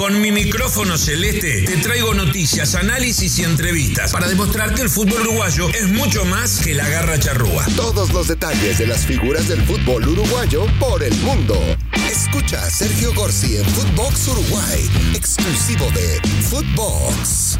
Con mi micrófono celeste te traigo noticias, análisis y entrevistas para demostrar que el fútbol uruguayo es mucho más que la garra charrúa. Todos los detalles de las figuras del fútbol uruguayo por el mundo. Escucha a Sergio Gorsi en Footbox Uruguay, exclusivo de Footbox.